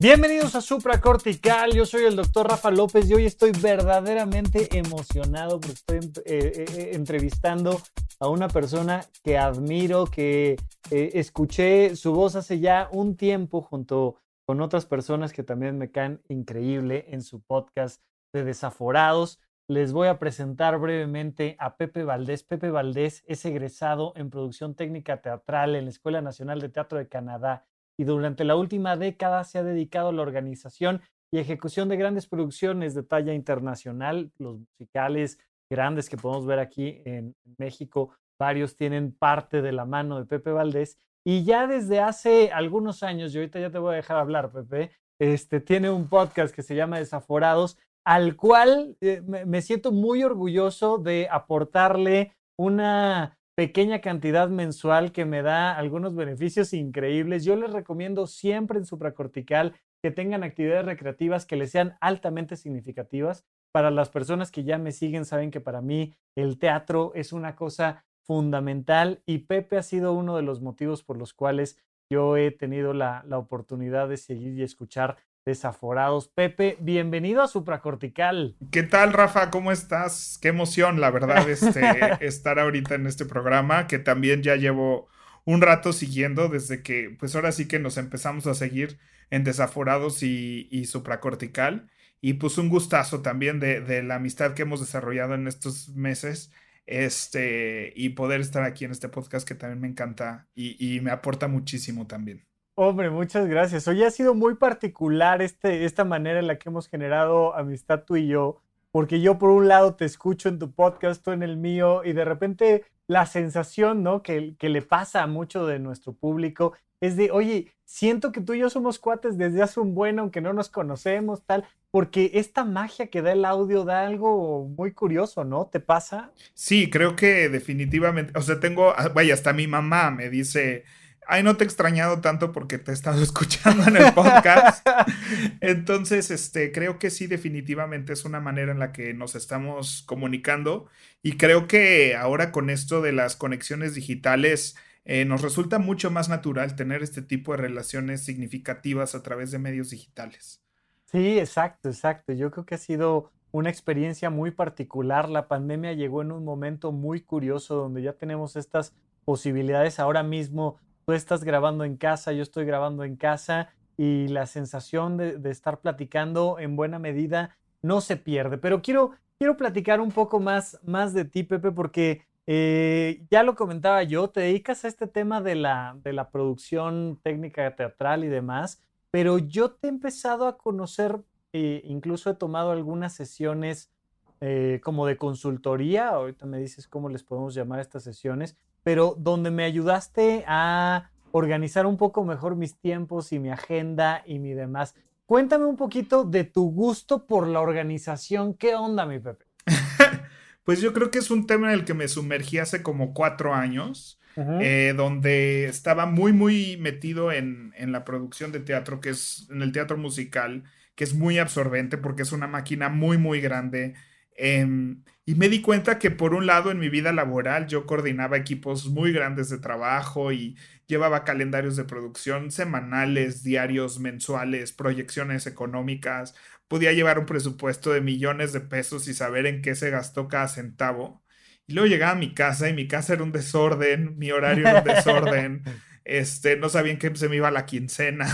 Bienvenidos a Supra Cortical, yo soy el doctor Rafa López y hoy estoy verdaderamente emocionado porque estoy eh, eh, eh, entrevistando a una persona que admiro, que escuché su voz hace ya un tiempo junto con otras personas que también me caen increíble en su podcast de Desaforados. Les voy a presentar brevemente a Pepe Valdés. Pepe Valdés es egresado en producción técnica teatral en la Escuela Nacional de Teatro de Canadá y durante la última década se ha dedicado a la organización y ejecución de grandes producciones de talla internacional, los musicales grandes que podemos ver aquí en México, varios tienen parte de la mano de Pepe Valdés y ya desde hace algunos años, y ahorita ya te voy a dejar hablar, Pepe, este, tiene un podcast que se llama Desaforados, al cual eh, me siento muy orgulloso de aportarle una pequeña cantidad mensual que me da algunos beneficios increíbles. Yo les recomiendo siempre en supracortical que tengan actividades recreativas que les sean altamente significativas. Para las personas que ya me siguen, saben que para mí el teatro es una cosa fundamental y Pepe ha sido uno de los motivos por los cuales yo he tenido la, la oportunidad de seguir y escuchar desaforados. Pepe, bienvenido a Supracortical. ¿Qué tal, Rafa? ¿Cómo estás? Qué emoción, la verdad, este, estar ahorita en este programa que también ya llevo un rato siguiendo desde que, pues ahora sí que nos empezamos a seguir en Desaforados y, y Supracortical. Y pues un gustazo también de, la amistad que hemos desarrollado en estos meses. Este, y poder estar aquí en este podcast que también me encanta y me aporta muchísimo también. Hombre, muchas gracias. Hoy ha sido muy particular este, esta manera en la que hemos generado amistad tú y yo, porque yo por un lado te escucho en tu podcast, tú en el mío, y de repente la sensación, ¿no? Que, que le pasa a mucho de nuestro público es de, oye, siento que tú y yo somos cuates desde hace un buen, aunque no nos conocemos, tal, porque esta magia que da el audio da algo muy curioso, ¿no? ¿Te pasa? Sí, creo que definitivamente, o sea, tengo, ah, vaya, hasta mi mamá me dice, ay, no te he extrañado tanto porque te he estado escuchando en el podcast. Entonces, este, creo que sí, definitivamente es una manera en la que nos estamos comunicando y creo que ahora con esto de las conexiones digitales, eh, nos resulta mucho más natural tener este tipo de relaciones significativas a través de medios digitales. Sí, exacto, exacto. Yo creo que ha sido una experiencia muy particular. La pandemia llegó en un momento muy curioso donde ya tenemos estas posibilidades ahora mismo tú estás grabando en casa, yo estoy grabando en casa y la sensación de, estar platicando en buena medida no se pierde. Pero quiero, quiero platicar un poco más, más de ti, Pepe, porque eh, ya lo comentaba yo, te dedicas a este tema de la, de la producción técnica teatral y demás, pero yo te he empezado a conocer, eh, incluso he tomado algunas sesiones eh, como de consultoría, ahorita me dices cómo les podemos llamar estas sesiones, pero donde me ayudaste a organizar un poco mejor mis tiempos y mi agenda y mi demás. Cuéntame un poquito de tu gusto por la organización. ¿Qué onda, mi Pepe? pues yo creo que es un tema en el que me sumergí hace como cuatro años, eh, donde estaba muy, muy metido en, en, la producción de teatro, que es en el teatro musical, que es muy absorbente porque es una máquina muy, muy grande. Em, y me di cuenta que por un lado en mi vida laboral yo coordinaba equipos muy grandes de trabajo y llevaba calendarios de producción semanales, diarios, mensuales, proyecciones económicas, podía llevar un presupuesto de millones de pesos y saber en qué se gastó cada centavo. Y luego llegaba a mi casa y mi casa era un desorden, mi horario era un desorden, este, no sabían que se me iba la quincena.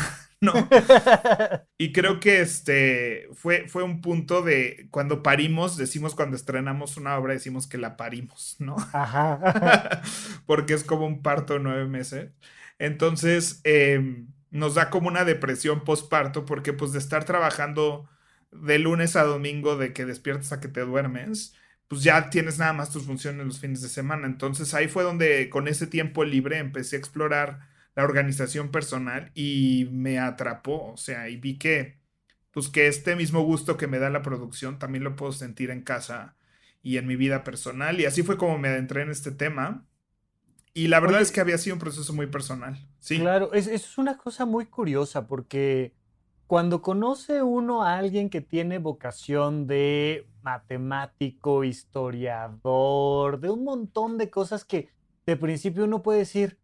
¿No? Y creo que este fue, fue un punto de cuando parimos, decimos cuando estrenamos una obra, decimos que la parimos, ¿no? Ajá. Porque es como un parto de nueve meses. Entonces, em, nos da como una depresión postparto, porque pues de estar trabajando de lunes a domingo, de que despiertas a que te duermes, pues ya tienes nada más tus funciones los fines de semana. Entonces ahí fue donde con ese tiempo libre empecé a explorar la organización personal y me atrapó, o sea, y vi que, pues que este mismo gusto que me da la producción también lo puedo sentir en casa y en mi vida personal. Y así fue como me adentré en este tema. Y la verdad es que había sido un proceso muy personal. Sí. Claro, es, es una cosa muy curiosa porque cuando conoce uno a alguien que tiene vocación de matemático, historiador, de un montón de cosas que de principio uno puede decir,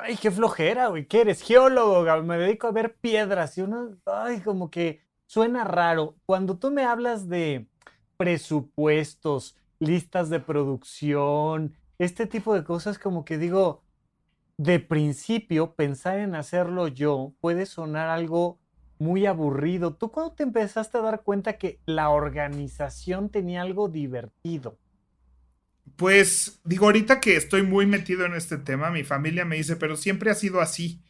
ay, qué flojera, güey, ¿qué eres? Geólogo, me dedico a ver piedras y uno, ay, como que suena raro. Cuando tú me hablas de presupuestos, listas de producción, este tipo de cosas, como que digo, de principio, pensar en hacerlo yo puede sonar algo muy aburrido. ¿Tú cuándo te empezaste a dar cuenta que la organización tenía algo divertido? Pues digo, ahorita que estoy muy metido en este tema, mi familia me dice, pero siempre ha sido así.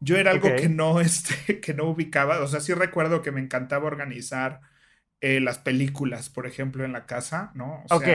Yo era algo que no, este, que no ubicaba. O sea, sí recuerdo que me encantaba organizar eh, las películas, por ejemplo, en la casa, ¿no? ok.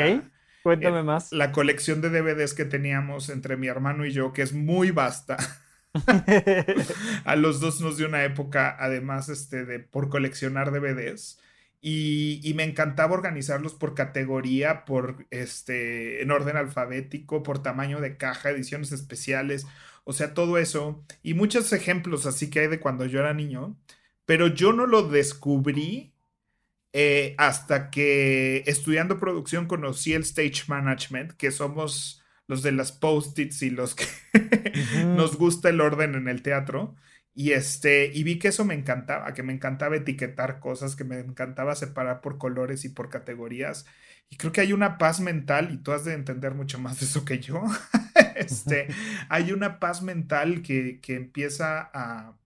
Cuéntame eh, más. La colección de DVDs que teníamos entre mi hermano y yo, que es muy vasta. a los dos nos dio una época, además, este, de por coleccionar DVDs. Y, me encantaba organizarlos por categoría, por este, en orden alfabético, por tamaño de caja, ediciones especiales, o sea, todo eso. Y muchos ejemplos así que hay de cuando yo era niño, pero yo no lo descubrí eh, hasta que estudiando producción conocí el stage management, que somos los de las post-its y los que nos gusta el orden en el teatro. Y este, y vi que eso me encantaba, que me encantaba etiquetar cosas, que me encantaba separar por colores y por categorías. Y creo que hay una paz mental, y tú has de entender mucho más de eso que yo. este, hay una paz mental que, que empieza a,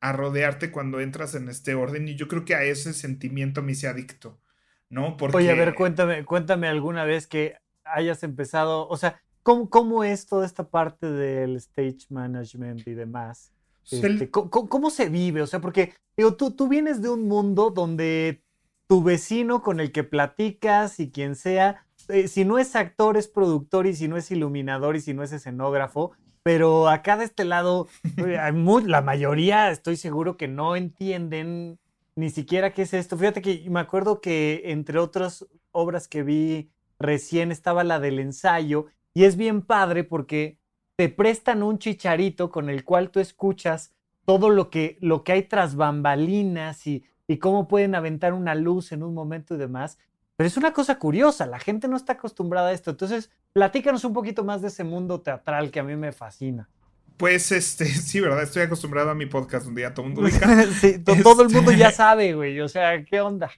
a, rodearte cuando entras en este orden. Y yo creo que a ese sentimiento me hice adicto, ¿no? Porque... Oye, a ver, cuéntame, cuéntame alguna vez que hayas empezado, o sea, ¿cómo, cómo es toda esta parte del stage management y demás? Este, ¿cómo, se vive? O sea, porque digo, tú, tú vienes de un mundo donde tu vecino con el que platicas y quien sea, eh, si no es actor, es productor y si no es iluminador y si no es escenógrafo, pero acá de este lado, eh, la mayoría estoy seguro que no entienden ni siquiera qué es esto. Fíjate que me acuerdo que entre otras obras que vi recién estaba la del ensayo y es bien padre porque te prestan un chicharito con el cual tú escuchas todo lo que, lo que hay tras bambalinas y, y cómo pueden aventar una luz en un momento y demás. Pero es una cosa curiosa, la gente no está acostumbrada a esto. Entonces, platícanos un poquito más de ese mundo teatral que a mí me fascina. Pues este, sí, ¿verdad? Estoy acostumbrado a mi podcast donde ya todo el mundo sí, todo el mundo ya este sabe, güey. O sea, ¿qué onda?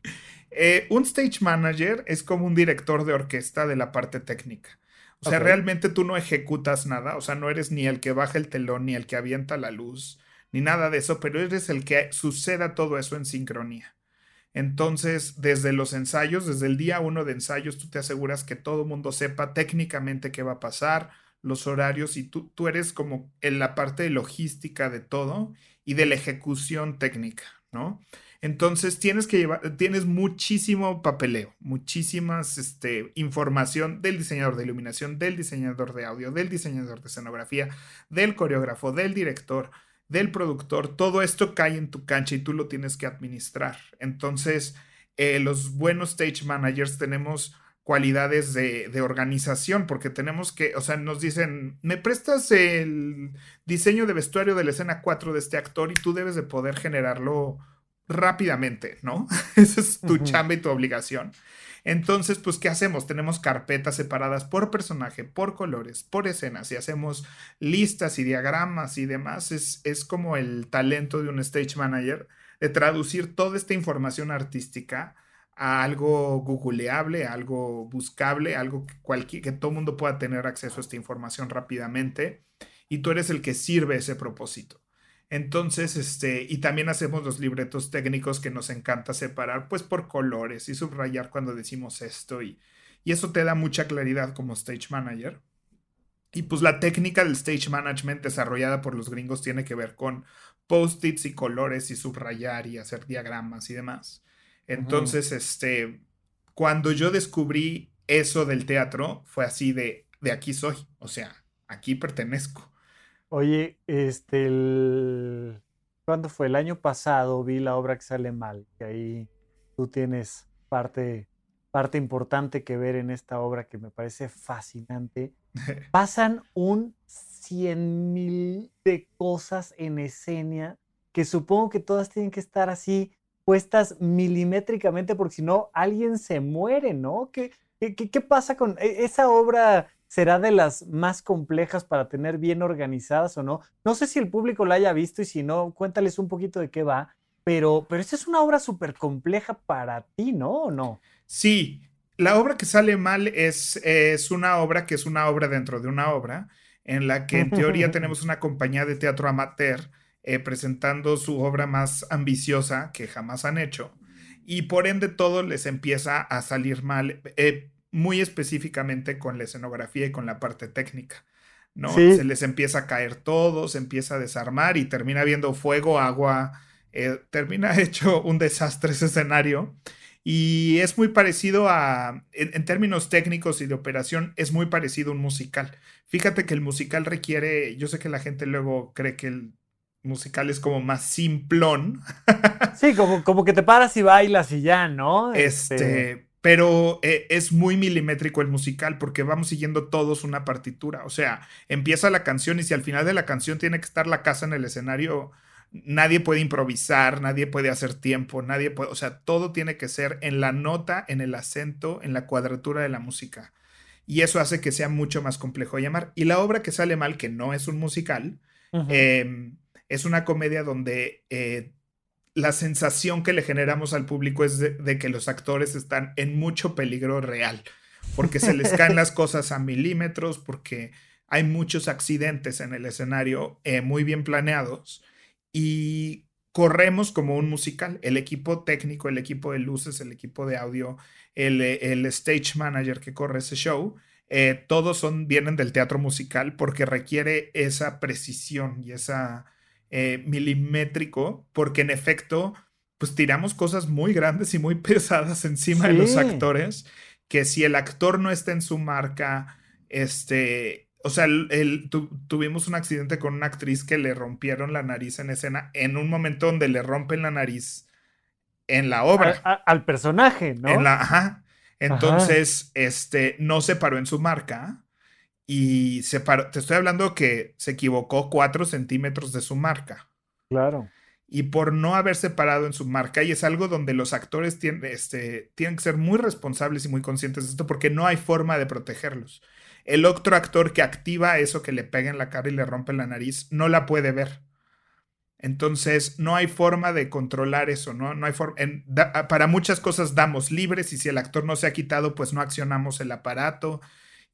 Eh, un stage manager es como un director de orquesta de la parte técnica. O sea, realmente tú no ejecutas nada, o sea, no eres ni el que baja el telón, ni el que avienta la luz, ni nada de eso, pero eres el que suceda todo eso en sincronía. Entonces, desde los ensayos, desde el día uno de ensayos, tú te aseguras que todo el mundo sepa técnicamente qué va a pasar, los horarios, y tú, tú eres como en la parte de logística de todo y de la ejecución técnica, ¿no? Entonces tienes que llevar, tienes muchísimo papeleo, muchísimas este, información del diseñador de iluminación, del diseñador de audio, del diseñador de escenografía, del coreógrafo, del director, del productor. Todo esto cae en tu cancha y tú lo tienes que administrar. Entonces, eh, los buenos stage managers tenemos cualidades de, de, organización, porque tenemos que, o sea, nos dicen, me prestas el diseño de vestuario de la escena 4 de este actor y tú debes de poder generarlo rápidamente, ¿no? Esa es tu chamba y tu obligación. Entonces, pues, ¿qué hacemos? Tenemos carpetas separadas por personaje, por colores, por escenas y hacemos listas y diagramas y demás. Es, es como el talento de un stage manager de traducir toda esta información artística a algo googleable, algo buscable, algo que, cualquier, que todo mundo pueda tener acceso a esta información rápidamente. Y tú eres el que sirve ese propósito. Entonces, este, y también hacemos los libretos técnicos que nos encanta separar, pues por colores y subrayar cuando decimos esto y, y eso te da mucha claridad como stage manager. Y pues la técnica del stage management desarrollada por los gringos tiene que ver con post-its y colores y subrayar y hacer diagramas y demás. Entonces, este, cuando yo descubrí eso del teatro, fue así de, de aquí soy, o sea, aquí pertenezco. Oye, este, el... ¿cuándo fue? El año pasado vi la obra que sale mal, que ahí tú tienes parte, parte importante que ver en esta obra que me parece fascinante. Pasan un cien mil de cosas en escena que supongo que todas tienen que estar así puestas milimétricamente porque si no alguien se muere, ¿no? ¿Qué, qué, qué pasa con e, esa obra? Será de las más complejas para tener bien organizadas o no. No sé si el público la haya visto y si no, cuéntales un poquito de qué va, pero, pero esta es una obra súper compleja para ti, ¿no? ¿O no? Sí, la obra que sale mal es, es una obra que es una obra dentro de una obra, en la que en teoría tenemos una compañía de teatro amateur eh, presentando su obra más ambiciosa que jamás han hecho. Y por ende todo les empieza a salir mal, eh, muy específicamente con la escenografía y con la parte técnica. ¿no? Se les empieza a caer todo, se empieza a desarmar y termina viendo fuego, agua, eh, termina hecho un desastre ese escenario. Y es muy parecido a, en, términos técnicos y de operación, es muy parecido a un musical. Fíjate que el musical requiere, yo sé que la gente luego cree que el musical es como más simplón. Sí, como, como que te paras y bailas y ya, ¿no? Este, este pero eh, es muy milimétrico el musical porque vamos siguiendo todos una partitura. O sea, empieza la canción y si al final de la canción tiene que estar la casa en el escenario, nadie puede improvisar, nadie puede hacer tiempo, nadie puede, o sea, todo tiene que ser en la nota, en el acento, en la cuadratura de la música. Y eso hace que sea mucho más complejo de llamar. Y la obra que sale mal, que no es un musical, em, es una comedia donde eh, la sensación que le generamos al público es de, que los actores están en mucho peligro real, porque se les caen las cosas a milímetros, porque hay muchos accidentes en el escenario eh, muy bien planeados y corremos como un musical. El equipo técnico, el equipo de luces, el equipo de audio, el, el stage manager que corre ese show, eh, todos son, vienen del teatro musical porque requiere esa precisión y esa eh, milimétrico, porque en efecto, pues tiramos cosas muy grandes y muy pesadas encima de los actores, que si el actor no está en su marca, este, o sea, el, tuvimos un accidente con una actriz que le rompieron la nariz en escena en un momento donde le rompen la nariz en la obra. al personaje, ¿no? En la, ajá. Entonces, este, no se paró en su marca y se paró. Te estoy hablando que se equivocó cuatro centímetros de su marca. Claro. Y por no haberse parado en su marca, y es algo donde los actores tienen, este, tienen que ser muy responsables y muy conscientes de esto, porque no hay forma de protegerlos el otro actor que activa eso que le pega en la cara y le rompe la nariz no la puede ver. Entonces, no hay forma de controlar eso, ¿no? No hay forma. para muchas cosas damos libres y si el actor no se ha quitado, pues no accionamos el aparato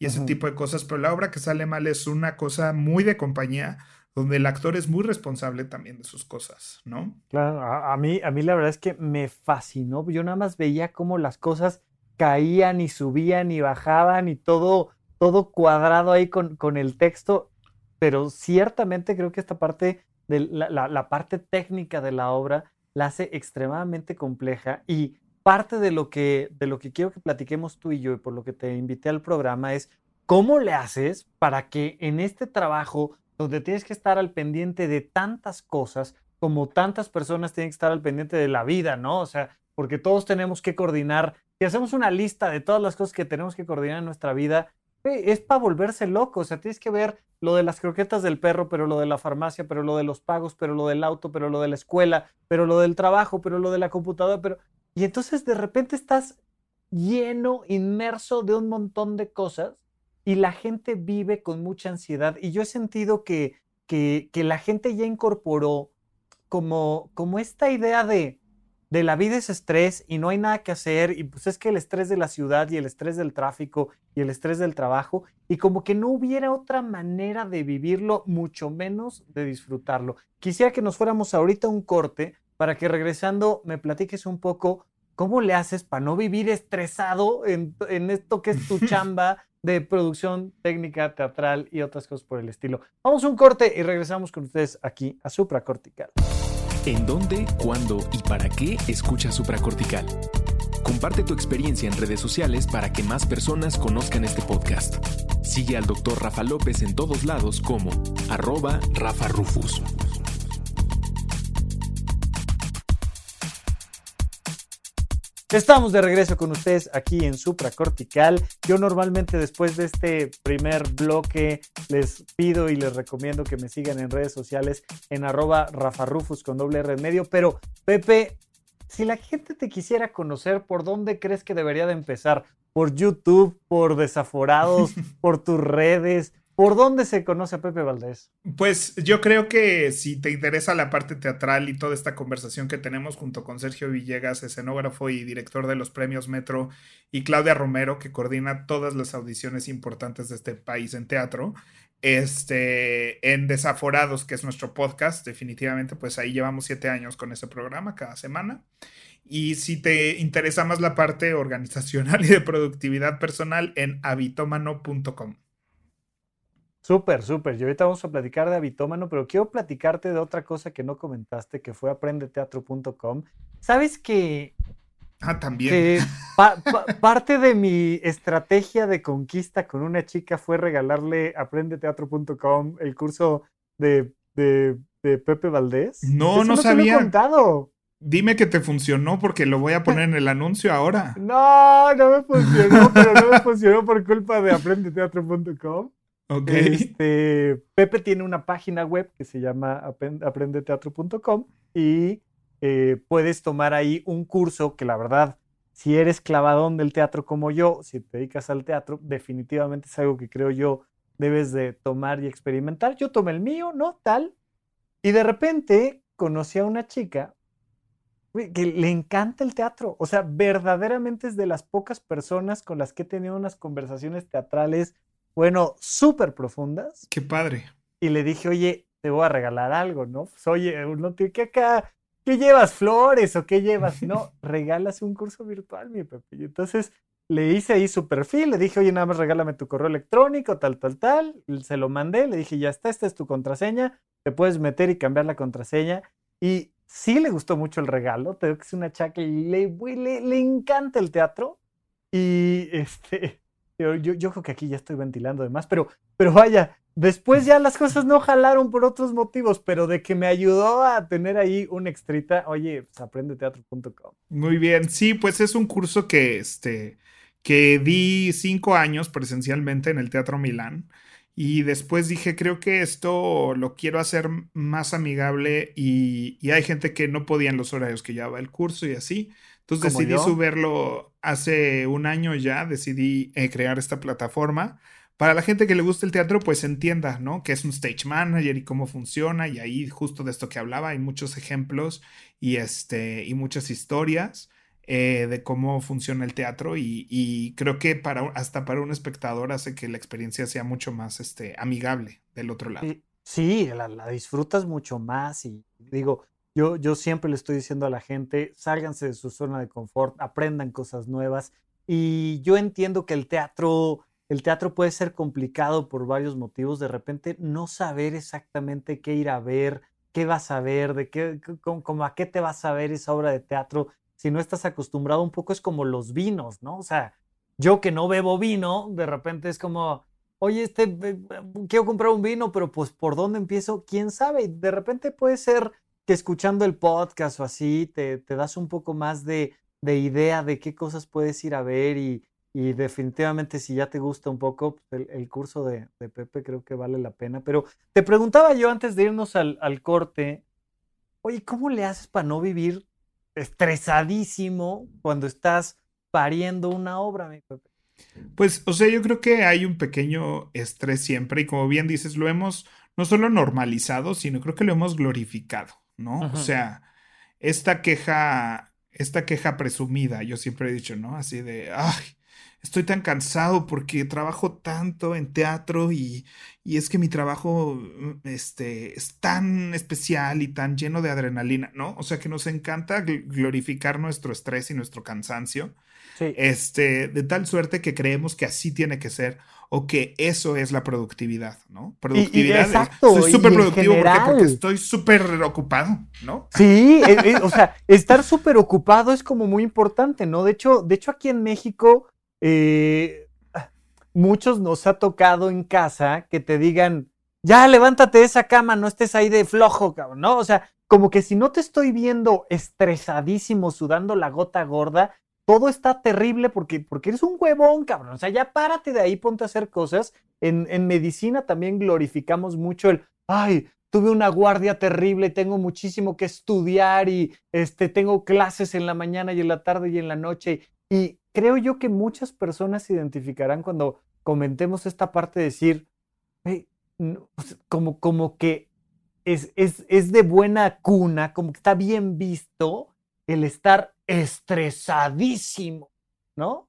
y ese tipo de cosas. Pero la obra que sale mal es una cosa muy de compañía, donde el actor es muy responsable también de sus cosas, ¿no? Claro, a, mí, a mí la verdad es que me fascinó. Yo nada más veía cómo las cosas caían y subían y bajaban y todo todo cuadrado ahí con, con el texto, pero ciertamente creo que esta parte de la, parte técnica de la obra la hace extremadamente compleja y parte de lo que de lo que quiero que platiquemos tú y yo y por lo que te invité al programa es cómo le haces para que en este trabajo donde tienes que estar al pendiente de tantas cosas como tantas personas tienen que estar al pendiente de la vida, ¿no? O sea, porque todos tenemos que coordinar, si hacemos una lista de todas las cosas que tenemos que coordinar en nuestra vida, es para volverse loco. O sea, tienes que ver lo de las croquetas del perro, pero lo de la farmacia, pero lo de los pagos, pero lo del auto, pero lo de la escuela, pero lo del trabajo, pero lo de la computadora, pero... Y entonces de repente estás lleno, inmerso de un montón de cosas y la gente vive con mucha ansiedad. Y yo he sentido que, que, la gente ya incorporó como, como esta idea de de la vida es estrés y no hay nada que hacer y pues es que el estrés de la ciudad y el estrés del tráfico y el estrés del trabajo y como que no hubiera otra manera de vivirlo, mucho menos de disfrutarlo. Quisiera que nos fuéramos ahorita a un corte para que regresando me platiques un poco cómo le haces para no vivir estresado en, en esto que es tu chamba de producción técnica, teatral y otras cosas por el estilo. Vamos a un corte y regresamos con ustedes aquí a Supracortical. ¿En dónde, cuándo y para qué escucha supracortical? Comparte tu experiencia en redes sociales para que más personas conozcan este podcast. Sigue al Dr. Rafa López en todos lados como arroba Rafa Rufus. Estamos de regreso con ustedes aquí en Supracortical. Yo normalmente después de este primer bloque les pido y les recomiendo que me sigan en redes sociales en arroba Rafarufus con doble R en medio. Pero Pepe, si la gente te quisiera conocer, ¿por dónde crees que debería de empezar? ¿Por YouTube? ¿Por Desaforados? ¿Por tus redes? ¿Por dónde se conoce a Pepe Valdés? Pues yo creo que si te interesa la parte teatral y toda esta conversación que tenemos junto con Sergio Villegas, escenógrafo y director de los premios Metro, y Claudia Romero, que coordina todas las audiciones importantes de este país en teatro, este, en Desaforados, que es nuestro podcast, definitivamente, pues ahí llevamos siete años con ese programa cada semana. Y si te interesa más la parte organizacional y de productividad personal, en habitomano.com. Súper, súper. Y ahorita vamos a platicar de Habitómano, pero quiero platicarte de otra cosa que no comentaste, que fue aprendeteatro.com. ¿Sabes que... Ah, también. parte de mi estrategia de conquista con una chica fue regalarle aprendeteatro.com el curso de, de, Pepe Valdés. No, no, sabía. contado. Dime que te funcionó porque lo voy a poner en el anuncio ahora. No, no me funcionó, pero no me funcionó por culpa de aprendeteatro.com. Este, Pepe tiene una página web que se llama aprendeteatro.com y eh, puedes tomar ahí un curso que la verdad, si eres clavadón del teatro como yo, si te dedicas al teatro, definitivamente es algo que creo yo debes de tomar y experimentar. Yo tomé el mío, ¿no? Tal. Y de repente conocí a una chica que le encanta el teatro. O sea, verdaderamente es de las pocas personas con las que he tenido unas conversaciones teatrales bueno, súper profundas. Qué padre. Y le dije, oye, te voy a regalar algo, ¿no? Pues, oye, no ¿qué acá? ¿Qué llevas? ¿Flores o qué llevas? No, regalas un curso virtual, mi Pepe. Y entonces le hice ahí su perfil, le dije, oye, nada más regálame tu correo electrónico, tal, tal, tal. Se lo mandé, le dije, ya está, esta es tu contraseña, te puedes meter y cambiar la contraseña. Y sí le gustó mucho el regalo, te digo que es una chaca y le, le, le encanta el teatro. Y este, yo, creo que aquí ya estoy ventilando de más, pero, pero vaya, después ya las cosas no jalaron por otros motivos, pero de que me ayudó a tener ahí un extrita, oye, pues aprendeteatro.com. Muy bien, sí, pues es un curso que, este, que di cinco años presencialmente en el Teatro Milán. Y después dije, creo que esto lo quiero hacer más amigable y, y hay gente que no podía en los horarios que llevaba el curso y así. Entonces decidí subirlo hace un año ya, decidí eh, crear esta plataforma. Para la gente que le gusta el teatro, pues entienda, ¿no? Que es un stage manager y cómo funciona. Y ahí, justo de esto que hablaba, hay muchos ejemplos y, este, y muchas historias eh, de cómo funciona el teatro. Y, creo que para, hasta para un espectador hace que la experiencia sea mucho más este, amigable del otro lado. Sí, la, la disfrutas mucho más. Y digo, yo, yo siempre le estoy diciendo a la gente, sálganse de su zona de confort, aprendan cosas nuevas. Y yo entiendo que el teatro, el teatro puede ser complicado por varios motivos. De repente no saber exactamente qué ir a ver, qué vas a ver, de qué, como, a qué te vas a ver esa obra de teatro. Si no estás acostumbrado un poco es como los vinos, ¿no? O sea, yo que no bebo vino, de repente es como, oye, este, quiero comprar un vino, pero pues ¿por dónde empiezo? ¿Quién sabe? De repente puede ser que escuchando el podcast o así te, das un poco más de, de, idea de qué cosas puedes ir a ver y, definitivamente si ya te gusta un poco pues, el, curso de, Pepe creo que vale la pena. Pero te preguntaba yo antes de irnos al, al corte, oye, ¿cómo le haces para no vivir estresadísimo cuando estás pariendo una obra, mi Pepe? Pues, o sea, yo creo que hay un pequeño estrés siempre y como bien dices, lo hemos no solo normalizado, sino creo que lo hemos glorificado. ¿No? O sea, esta queja, esta queja presumida, yo siempre he dicho, ¿no? Así de, ay, estoy tan cansado porque trabajo tanto en teatro y, y, es que mi trabajo mm, este, es tan especial y tan lleno de adrenalina, ¿no? O sea que nos encanta glorificar nuestro estrés y nuestro cansancio. Este, de tal suerte que creemos que así tiene que ser o que eso es la productividad, ¿no? Productividad. exacto, soy súper productivo porque, estoy súper ocupado, ¿no? Sí, eh, o sea, estar súper ocupado es como muy importante, ¿no? De hecho, de hecho aquí en México, eh, muchos nos ha tocado en casa que te digan, ya levántate de esa cama, no estés ahí de flojo, cabrón, ¿no? O sea, como que si no te estoy viendo estresadísimo, sudando la gota gorda, todo está terrible porque, porque eres un huevón, cabrón. O sea, ya párate de ahí, ponte a hacer cosas. En, en medicina también glorificamos mucho el, ay, tuve una guardia terrible, tengo muchísimo que estudiar y este, tengo clases en la mañana y en la tarde y en la noche. Y creo yo que muchas personas se identificarán cuando comentemos esta parte de decir, pues, como, como que es, es, es de buena cuna, como que está bien visto el estar estresadísimo, ¿no?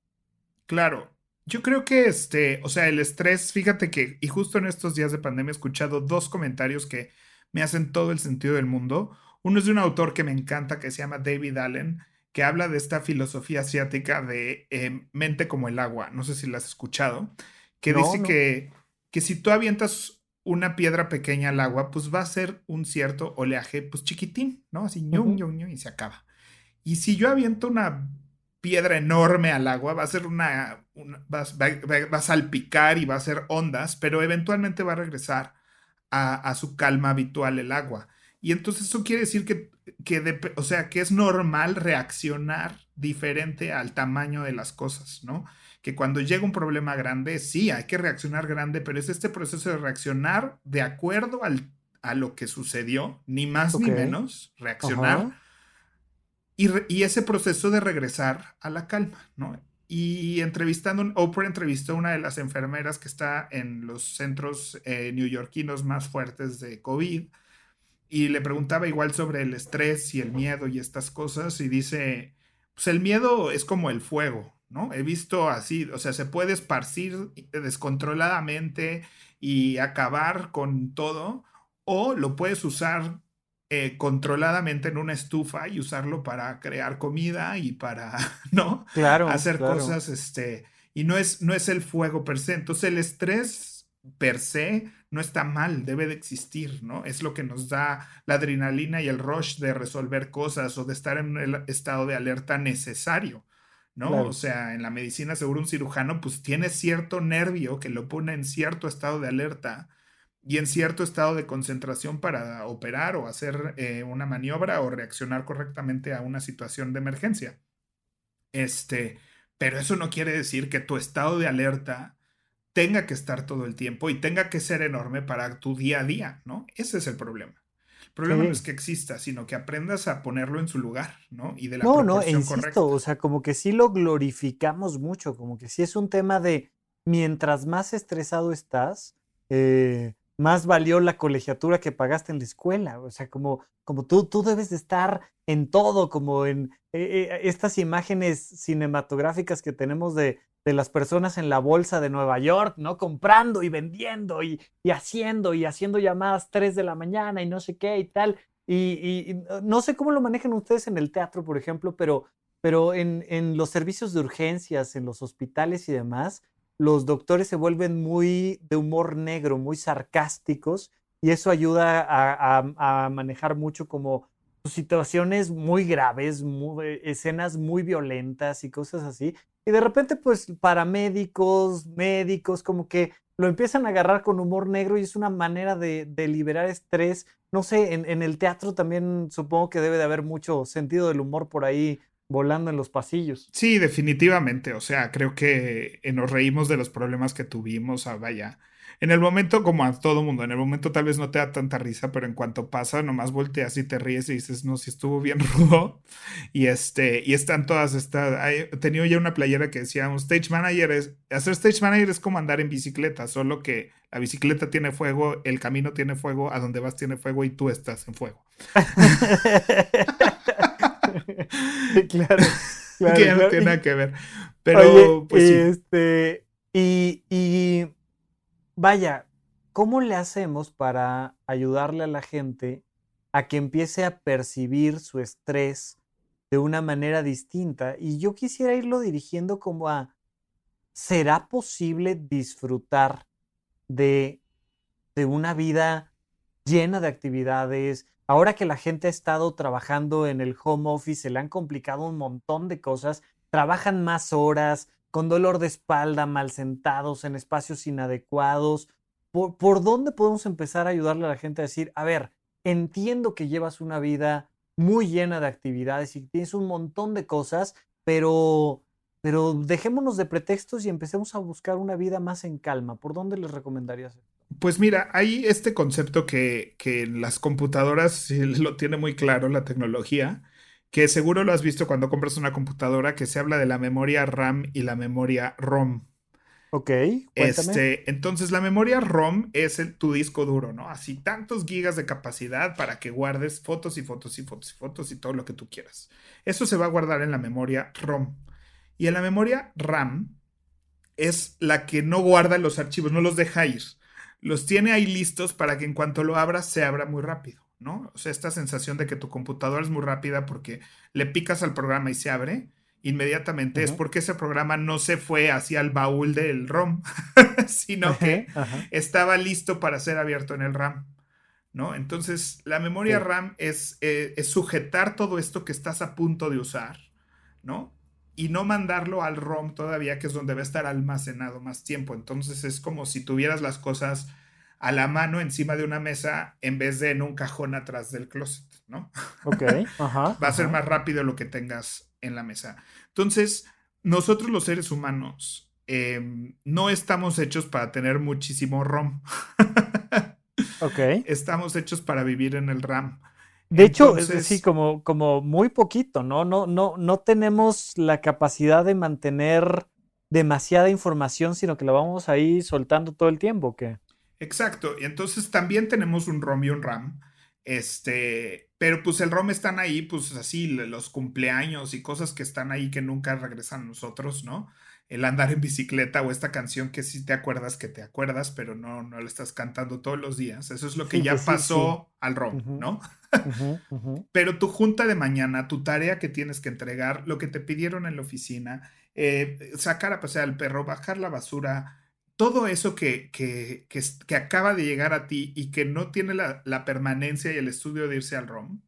Claro, yo creo que este, o sea, el estrés, fíjate que, y justo en estos días de pandemia he escuchado dos comentarios que me hacen todo el sentido del mundo. Uno es de un autor que me encanta que se llama David Allen, que habla de esta filosofía asiática de eh, mente como el agua. No sé si la has escuchado, que dice Que, que si tú avientas una piedra pequeña al agua, pues va a ser un cierto oleaje, pues chiquitín, ¿no? Así, ñum, ñum, y se acaba. Y si yo aviento una piedra enorme al agua, va a ser una, va, a salpicar y va a ser ondas, pero eventualmente va a regresar a, su calma habitual el agua. Y entonces eso quiere decir que, que o sea, que es normal reaccionar diferente al tamaño de las cosas, ¿no? Que cuando llega un problema grande, sí, hay que reaccionar grande, pero es este proceso de reaccionar de acuerdo al, a lo que sucedió, ni más ni menos, reaccionar y, ese proceso de regresar a la calma, ¿no? Y entrevistando, Oprah entrevistó a una de las enfermeras que está en los centros eh, neoyorquinos más fuertes de COVID y le preguntaba igual sobre el estrés y el miedo y estas cosas y dice, pues el miedo es como el fuego, ¿no? He visto así, o sea, se puede esparcir descontroladamente y acabar con todo o lo puedes usar eh, controladamente en una estufa y usarlo para crear comida y para, ¿no? Claro. Hacer cosas, este, y no es, no es el fuego per se. Entonces el estrés per se no está mal, debe de existir, ¿no? Es lo que nos da la adrenalina y el rush de resolver cosas o de estar en el estado de alerta necesario. ¿no? O sea, en la medicina, seguro un cirujano, pues tiene cierto nervio que lo pone en cierto estado de alerta y en cierto estado de concentración para operar o hacer eh, una maniobra o reaccionar correctamente a una situación de emergencia. Este, pero eso no quiere decir que tu estado de alerta tenga que estar todo el tiempo y tenga que ser enorme para tu día a día, ¿no? Ese es el problema. El problema no es que exista, sino que aprendas a ponerlo en su lugar, ¿no? Y de la no, no, insisto, o sea, como que sí lo glorificamos mucho, como que sí es un tema de mientras más estresado estás, eh, más valió la colegiatura que pagaste en la escuela. O sea, como, como tú, tú debes de estar en todo, como en eh, eh, estas imágenes cinematográficas que tenemos de, de, las personas en la bolsa de Nueva York, ¿no? Comprando y vendiendo y, y haciendo y haciendo llamadas 3 de la mañana y no sé qué y tal. Y, y, no sé cómo lo manejan ustedes en el teatro, por ejemplo, pero, pero en, en los servicios de urgencias, en los hospitales y demás, los doctores se vuelven muy de humor negro, muy sarcásticos, y eso ayuda a, manejar mucho como situaciones muy graves, escenas muy violentas y cosas así. Y de repente, pues, paramédicos, médicos, como que lo empiezan a agarrar con humor negro y es una manera de, liberar estrés. No sé, en, en, el teatro también supongo que debe de haber mucho sentido del humor por ahí volando en los pasillos. Sí, definitivamente. O sea, creo que eh, nos reímos de los problemas que tuvimos. Ah, vaya. En el momento, como a todo mundo, en el momento tal vez no te da tanta risa, pero en cuanto pasa, nomás volteas y te ríes y dices, no, si estuvo bien rudo. Y este, y están todas estas. He tenido ya una playera que decía, un stage manager es. Hacer stage manager es como andar en bicicleta, solo que la bicicleta tiene fuego, el camino tiene fuego, a donde vas tiene fuego y tú estás en fuego. claro, claro. que no tiene nada que ver. Pero, pues Este, y, y vaya, ¿cómo le hacemos para ayudarle a la gente a que empiece a percibir su estrés de una manera distinta? Y yo quisiera irlo dirigiendo como a, ¿será posible disfrutar de, de una vida llena de actividades, Ahora que la gente ha estado trabajando en el home office, se le han complicado un montón de cosas, trabajan más horas, con dolor de espalda, mal sentados, en espacios inadecuados. ¿Por, dónde podemos empezar a ayudarle a la gente a decir, a ver, entiendo que llevas una vida muy llena de actividades y tienes un montón de cosas, pero, pero dejémonos de pretextos y empecemos a buscar una vida más en calma. ¿Por dónde les recomendarías esto? Pues mira, hay este concepto que, que en las computadoras lo tiene muy claro la tecnología, que seguro lo has visto cuando compras una computadora, que se habla de la memoria RAM y la memoria ROM. Ok, cuéntame. Este, entonces la memoria ROM es el, tu disco duro, ¿no? Así tantos gigas de capacidad para que guardes fotos y fotos y fotos y fotos y todo lo que tú quieras. Eso se va a guardar en la memoria ROM. Y en la memoria RAM es la que no guarda los archivos, no los deja ir. Los tiene ahí listos para que en cuanto lo abras se abra muy rápido. ¿no? O sea, esta sensación de que tu computadora es muy rápida porque le picas al programa y se abre, inmediatamente es porque ese programa no se fue hacia el baúl del ROM, sino que estaba listo para ser abierto en el RAM, ¿no? Entonces, la memoria RAM es, eh, es, sujetar todo esto que estás a punto de usar, ¿no? Y no mandarlo al ROM todavía, que es donde va a estar almacenado más tiempo. Entonces, es como si tuvieras las cosas a la mano encima de una mesa en vez de en un cajón atrás del closet, ¿no? Ok, ajá. Va a ser más rápido lo que tengas en la mesa. Entonces, nosotros los seres humanos em, no estamos hechos para tener muchísimo ROM. ok. Estamos hechos para vivir en el RAM. De hecho, es decir, como, como muy poquito, ¿no? No, no, no tenemos la capacidad de mantener demasiada información, sino que la vamos ahí soltando todo el tiempo, ¿qué? Exacto, y entonces también tenemos un ROM y un RAM. Este, pero pues el ROM están ahí, pues así, los cumpleaños y cosas que están ahí que nunca regresan a nosotros, ¿no? El andar en bicicleta o esta canción que sí te acuerdas que te acuerdas, pero no, no la estás cantando todos los días. Eso es lo que ya pasó al ROM, ¿no? Pero tu junta de mañana, tu tarea que tienes que entregar, lo que te pidieron en la oficina, eh, sacar a pasear al perro, bajar la basura, todo eso que, que, que, acaba de llegar a ti y que no tiene la, la, permanencia y el estudio de irse al ROM,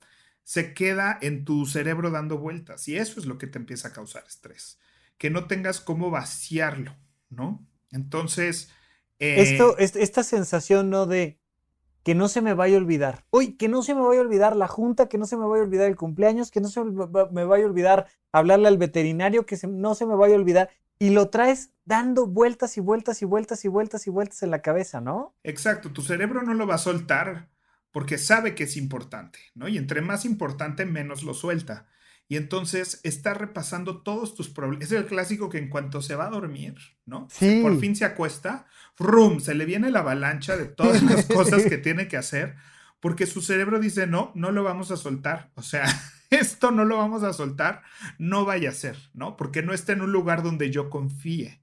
se queda en tu cerebro dando vueltas. Y eso es lo que te empieza a causar estrés. Que no tengas cómo vaciarlo, ¿no? Entonces... Eh, Esto, esta sensación, ¿no? De que no se me vaya a olvidar. Uy, que no se me vaya a olvidar la junta, que no se me vaya a olvidar el cumpleaños, que no se me vaya a olvidar hablarle al veterinario, que no se me vaya a olvidar y lo traes dando vueltas y vueltas y vueltas y vueltas y vueltas en la cabeza, ¿no? Exacto, tu cerebro no lo va a soltar porque sabe que es importante, ¿no? Y entre más importante, menos lo suelta. Y entonces está repasando todos tus problemas. Es el clásico que en cuanto se va a dormir, ¿no? Sí. Por fin se acuesta, ¡rum! Se le viene la avalancha de todas las cosas que tiene que hacer porque su cerebro dice, no, no lo vamos a soltar. O sea, esto no lo vamos a soltar, no vaya a ser, ¿no? Porque no está en un lugar donde yo confíe.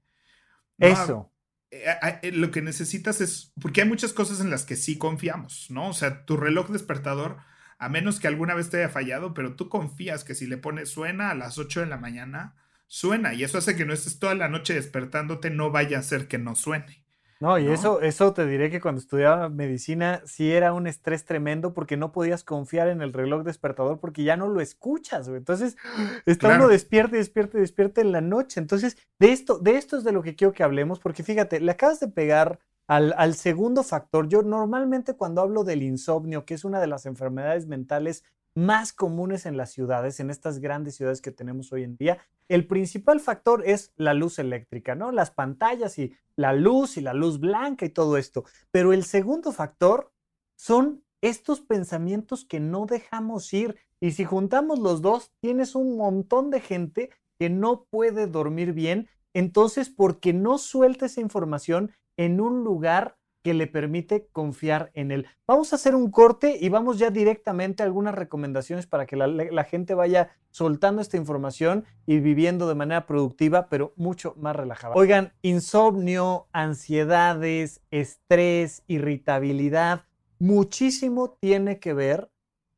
Eso. Eh, lo que necesitas es, porque hay muchas cosas en las que sí confiamos, ¿no? O sea, tu reloj despertador, a menos que alguna vez te haya fallado, pero tú confías que si le pones suena a las 8 de la mañana, suena. Y eso hace que no estés toda la noche despertándote, no vaya a ser que no suene. No, y Eso, eso te diré que cuando estudiaba medicina sí era un estrés tremendo porque no podías confiar en el reloj despertador porque ya no lo escuchas, güey. Entonces, está uno despierta, despierta, despierta en la noche. Entonces, de esto, de esto es de lo que quiero que hablemos, porque fíjate, le acabas de pegar al, segundo factor. Yo normalmente cuando hablo del insomnio, que es una de las enfermedades mentales más comunes en las ciudades, en estas grandes ciudades que tenemos hoy en día, el principal factor es la luz eléctrica, ¿no? Las pantallas y la luz y la luz blanca y todo esto. Pero el segundo factor son estos pensamientos que no dejamos ir. Y si juntamos los dos, tienes un montón de gente que no puede dormir bien. Entonces, porque no suelta esa información en un lugar que le permite confiar en él. Vamos a hacer un corte y vamos ya directamente a algunas recomendaciones para que la, gente vaya soltando esta información y viviendo de manera productiva, pero mucho más relajada. Oigan, insomnio, ansiedades, estrés, irritabilidad, muchísimo tiene que ver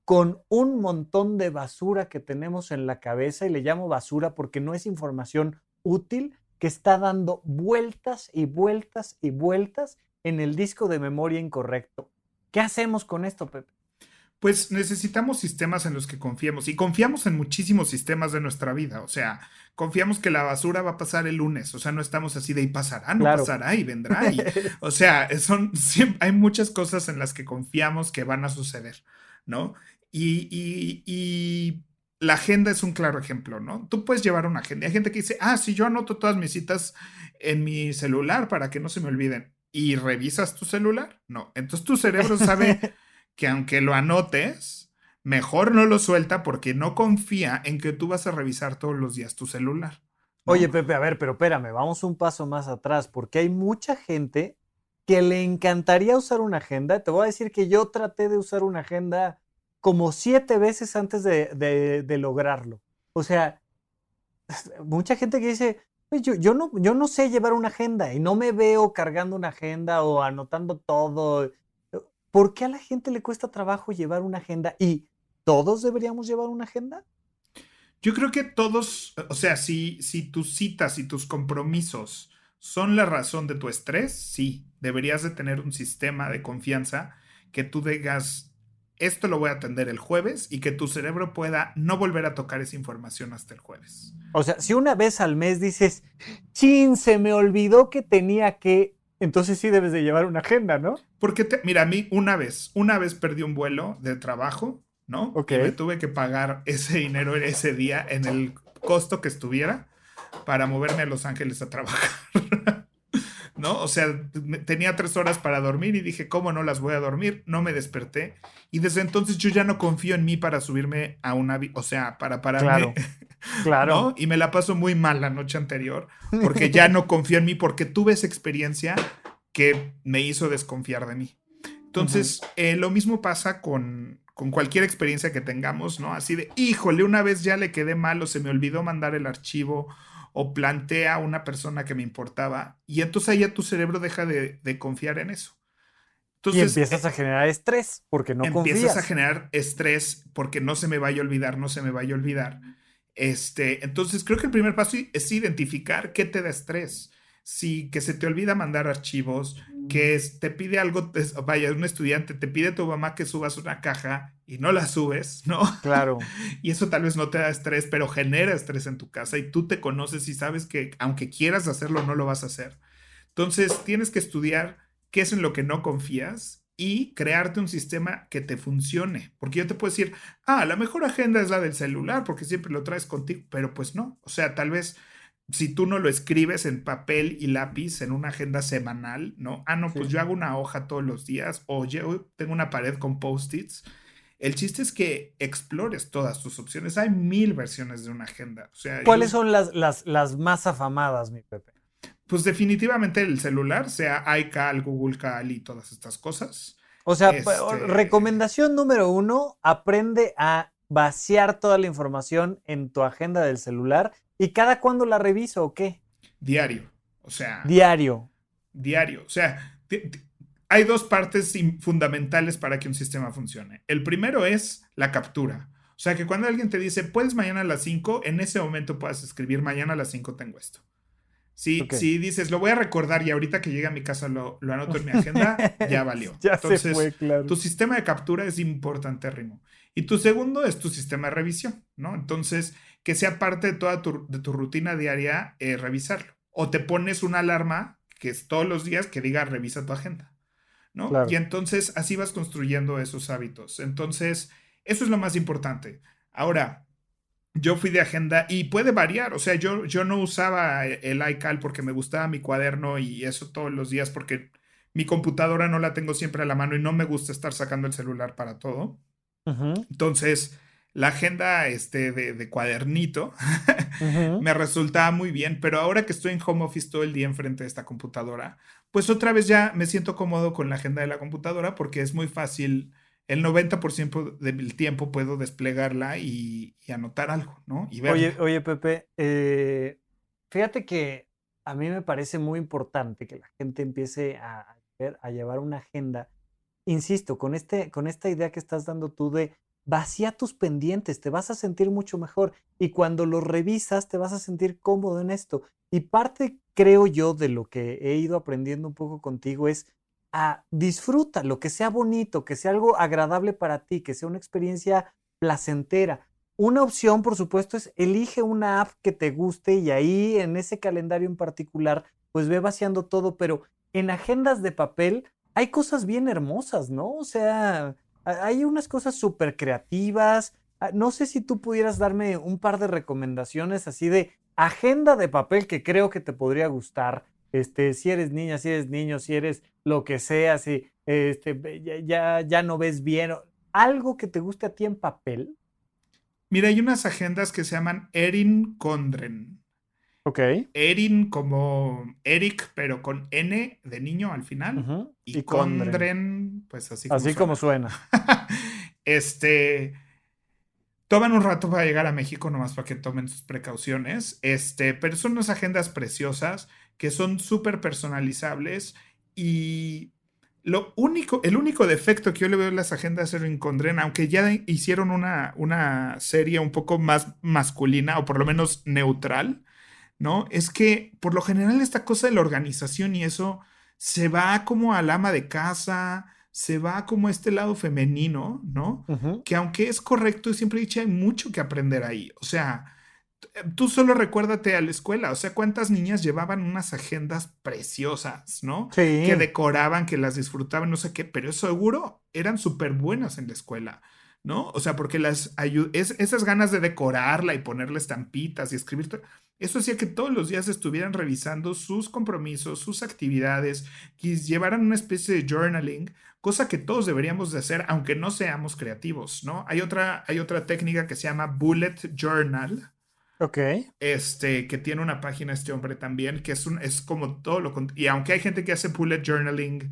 con un montón de basura que tenemos en la cabeza y le llamo basura porque no es información útil que está dando vueltas y vueltas y vueltas en el disco de memoria incorrecto. ¿Qué hacemos con esto, Pepe? Pues necesitamos sistemas en los que confiemos y confiamos en muchísimos sistemas de nuestra vida. O sea, confiamos que la basura va a pasar el lunes. O sea, no estamos así de y pasará, no pasará y vendrá. o sea, son, hay muchas cosas en las que confiamos que van a suceder, ¿no? Y, y, y la agenda es un claro ejemplo, ¿no? Tú puedes llevar una agenda. Hay gente que dice, ah, si yo anoto todas mis citas en mi celular para que no se me olviden y revisas tu celular. No. Entonces tu cerebro sabe que aunque lo anotes, mejor no lo suelta porque no confía en que tú vas a revisar todos los días tu celular. Oye, Pepe, a ver, pero espérame, vamos un paso más atrás, porque hay mucha gente que le encantaría usar una agenda. Te voy a decir que yo traté de usar una agenda como siete veces antes de, lograrlo. O sea, mucha gente que dice, pues yo, no, yo no sé llevar una agenda y no me veo cargando una agenda o anotando todo. ¿Por qué a la gente le cuesta trabajo llevar una agenda? ¿Y todos deberíamos llevar una agenda? Yo creo que todos, o sea, si, si tus citas y tus compromisos son la razón de tu estrés, sí, deberías de tener un sistema de confianza que tú digas, esto lo voy a atender el jueves y que tu cerebro pueda no volver a tocar esa información hasta el jueves. O sea, si una vez al mes dices, chin, se me olvidó que tenía que, entonces sí debes de llevar una agenda, ¿no? Porque, mira, a mí una vez, una vez perdí un vuelo de trabajo ¿no? Ok. me tuve que pagar ese dinero ese día en el costo que estuviera para moverme a Los Ángeles a trabajar. ¿No? O sea, tenía tres horas para dormir y dije, ¿cómo no las voy a dormir? No me desperté. Y desde entonces yo ya no confío en mí para subirme a una, o sea, para pararme. Claro. claro. Y me la paso muy mal la noche anterior porque ya no confío en mí porque tuve esa experiencia que me hizo desconfiar de mí. Entonces, eh, lo mismo pasa con, con cualquier experiencia que tengamos, ¿no? Así de, híjole, una vez ya le quedé mal o se me olvidó mandar el archivo o plantea a una persona que me importaba y entonces ahí ya tu cerebro deja de, confiar en eso. Entonces, y empiezas a generar estrés porque no empiezas a generar estrés porque no se me vaya a olvidar, no se me vaya a olvidar. Este, entonces creo que el primer paso es identificar qué te da estrés si que se te olvida mandar archivos, que te pide algo, vaya, un estudiante te pide a tu mamá que subas una caja y no la subes, ¿no? Claro. y eso tal vez no te da estrés, pero genera estrés en tu casa y tú te conoces y sabes que aunque quieras hacerlo, no lo vas a hacer. Entonces, tienes que estudiar qué es en lo que no confías y crearte un sistema que te funcione. Porque yo te puedo decir, ah, la mejor agenda es la del celular porque siempre lo traes contigo, pero pues no. O sea, tal vez si tú no lo escribes en papel y lápiz en una agenda semanal, ¿no? Ah, no, pues yo hago una hoja todos los días o yo tengo una pared con post-its. El chiste es que explores todas tus opciones. Hay mil versiones de una agenda. O sea, ¿Cuáles son las, las, las, más afamadas, mi Pepe? Pues definitivamente el celular, sea iCal, Google Cal y todas estas cosas. O sea, este recomendación número uno, aprende a vaciar toda la información en tu agenda del celular ¿Y cada cuándo la reviso o qué? Diario. O sea. Diario. Diario. O sea, hay dos partes fundamentales para que un sistema funcione. El primero es la captura. O sea, que cuando alguien te dice, puedes mañana a las 5, en ese momento puedas escribir, mañana a las 5 tengo esto. Si, si, dices, lo voy a recordar y ahorita que llegue a mi casa lo, lo anoto en mi agenda, ya valió. ya Entonces, fue, claro. tu sistema de captura es importante, Rimo. Y tu segundo es tu sistema de revisión, ¿no? Entonces, que sea parte de toda tu, de tu rutina diaria eh, revisarlo. O te pones una alarma que es todos los días que diga revisa tu agenda, ¿no? Y entonces así vas construyendo esos hábitos. Entonces, eso es lo más importante. Ahora, yo fui de agenda y puede variar, o sea, yo, yo no usaba el iCal porque me gustaba mi cuaderno y eso todos los días porque mi computadora no la tengo siempre a la mano y no me gusta estar sacando el celular para todo. Entonces, la agenda este, de, cuadernito me resultaba muy bien, pero ahora que estoy en home office todo el día enfrente de esta computadora, pues otra vez ya me siento cómodo con la agenda de la computadora porque es muy fácil. El 90% del tiempo puedo desplegarla y, anotar algo, ¿no? Y oye, oye, Pepe, eh, fíjate que a mí me parece muy importante que la gente empiece a, a llevar una agenda. Insisto, con, este, con esta idea que estás dando tú de vacía tus pendientes, te vas a sentir mucho mejor y cuando lo revisas te vas a sentir cómodo en esto. Y parte, creo yo, de lo que he ido aprendiendo un poco contigo es a disfruta lo que sea bonito, que sea algo agradable para ti, que sea una experiencia placentera. Una opción, por supuesto, es elige una app que te guste y ahí en ese calendario en particular, pues ve vaciando todo, pero en agendas de papel hay cosas bien hermosas, ¿no? O sea, hay unas cosas súper creativas. Ah, no sé si tú pudieras darme un par de recomendaciones así de agenda de papel que creo que te podría gustar este, si eres niña, si eres niño, si eres lo que sea, si este, ya, ya no ves bien, algo que te guste a ti en papel. Mira, hay unas agendas que se llaman Erin Condren. Ok. Erin como Eric, pero con N de niño al final. Y, Condren, pues así como Así como suena. este. Toman un rato para llegar a México, nomás para que tomen sus precauciones. Este, pero son unas agendas preciosas que son súper personalizables y lo único, el único defecto que yo le veo en las agendas de Erin Condren, aunque ya hicieron una, una serie un poco más masculina o por lo menos neutral, ¿no? Es que por lo general esta cosa de la organización y eso se va como al ama de casa, se va como a este lado femenino, ¿no? Que aunque es correcto, siempre he dicho, hay mucho que aprender ahí. O sea, tú solo recuérdate a la escuela, o sea, cuántas niñas llevaban unas agendas preciosas, ¿no? Sí. Que decoraban, que las disfrutaban, no sé qué, pero seguro eran súper buenas en la escuela. ¿No? O sea, porque las es, esas ganas de decorarla y ponerle estampitas y escribir, eso hacía que todos los días estuvieran revisando sus compromisos, sus actividades, y llevaran una especie de journaling, cosa que todos deberíamos de hacer, aunque no seamos creativos, ¿no? Hay otra, hay otra técnica que se llama Bullet Journal. Ok. Este, que tiene una página este hombre también, que es, un, es como todo lo... Y aunque hay gente que hace bullet journaling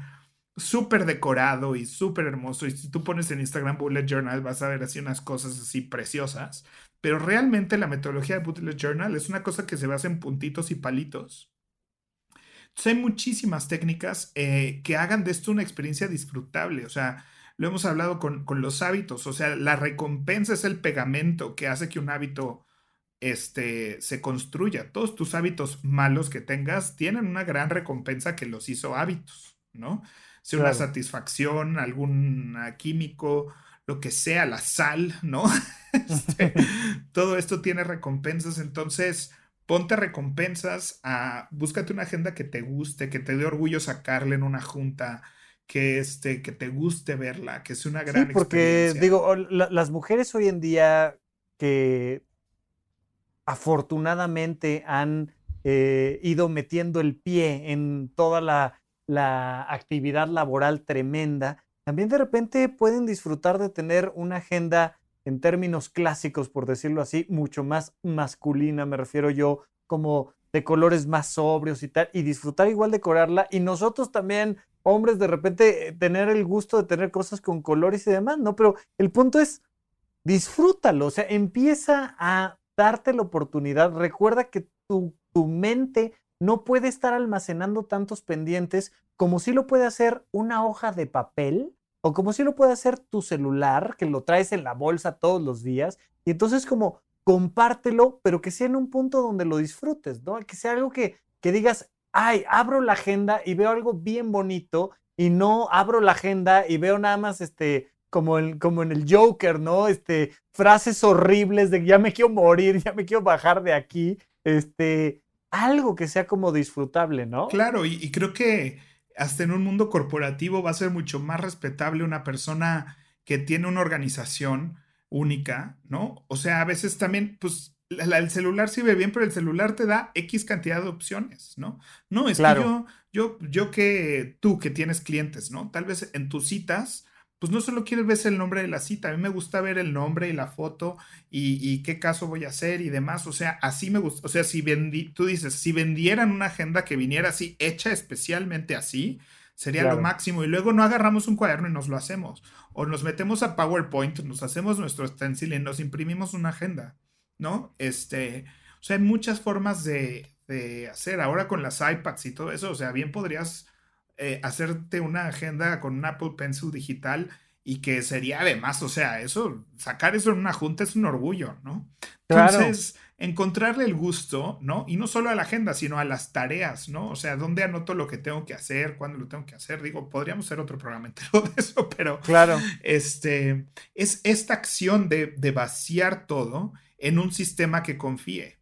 súper decorado y súper hermoso. Y si tú pones en Instagram Bullet Journal, vas a ver así unas cosas así preciosas. Pero realmente la metodología de Bullet Journal es una cosa que se basa en puntitos y palitos. Entonces hay muchísimas técnicas eh, que hagan de esto una experiencia disfrutable. O sea, lo hemos hablado con, con, los hábitos. O sea, la recompensa es el pegamento que hace que un hábito este, se construya. Todos tus hábitos malos que tengas tienen una gran recompensa que los hizo hábitos, ¿no? Sea una satisfacción, algún químico, lo que sea, la sal, ¿no? Este, todo esto tiene recompensas, entonces ponte recompensas, a, búscate una agenda que te guste, que te dé orgullo sacarle en una junta, que, este, que te guste verla, que es una gran sí, porque digo, las mujeres hoy en día que afortunadamente han eh, ido metiendo el pie en toda la la actividad laboral tremenda, también de repente pueden disfrutar de tener una agenda en términos clásicos, por decirlo así, mucho más masculina, me refiero yo, como de colores más sobrios y tal, y disfrutar igual decorarla. Y nosotros también, hombres, de repente eh, tener el gusto de tener cosas con colores y demás, ¿no? Pero el punto es, disfrútalo, o sea, empieza a darte la oportunidad. Recuerda que tu, tu mente no puede estar almacenando tantos pendientes como si lo puede hacer una hoja de papel o como si lo puede hacer tu celular, que lo traes en la bolsa todos los días. Y entonces como compártelo, pero que sea en un punto donde lo disfrutes, ¿no? Que sea algo que, que digas, ay, abro la agenda y veo algo bien bonito y no abro la agenda y veo nada más este como, el, como en el Joker, ¿no? Este, frases horribles de ya me quiero morir, ya me quiero bajar de aquí. Este, algo que sea como disfrutable, ¿no? Claro, y, creo que hasta en un mundo corporativo va a ser mucho más respetable una persona que tiene una organización única, ¿no? O sea, a veces también, pues, el celular sirve bien, pero el celular te da X cantidad de opciones, ¿no? No, es que yo, yo, yo que tú que tienes clientes, ¿no? Tal vez en tus citas pues no solo quieres ver el nombre de la cita, a mí me gusta ver el nombre y la foto y, qué caso voy a hacer y demás, o sea, así me gusta, o sea, si vendí, tú dices, si vendieran una agenda que viniera así, hecha especialmente así, sería lo máximo. Y luego no agarramos un cuaderno y nos lo hacemos, o nos metemos a PowerPoint, nos hacemos nuestro stencil y nos imprimimos una agenda, ¿no? Este, o sea, hay muchas formas de, de hacer, ahora con las iPads y todo eso, o sea, bien podrías eh, hacerte una agenda con un Apple Pencil digital y que sería además, o sea, eso, sacar eso en una junta es un orgullo, ¿no? Entonces, encontrarle el gusto, ¿no? Y no solo a la agenda, sino a las tareas, ¿no? O sea, ¿dónde anoto lo que tengo que hacer? ¿Cuándo lo tengo que hacer? Digo, podríamos hacer otro programa entero de eso, pero... Claro. Este, es esta acción de, de vaciar todo en un sistema que confíe.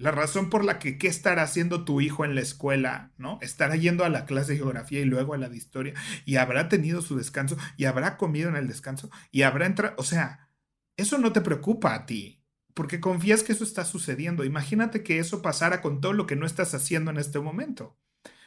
La razón por la que qué estará haciendo tu hijo en la escuela, ¿no? Estará yendo a la clase de geografía y luego a la de historia y habrá tenido su descanso y habrá comido en el descanso y habrá entrado, o sea, eso no te preocupa a ti, porque confías que eso está sucediendo. Imagínate que eso pasara con todo lo que no estás haciendo en este momento.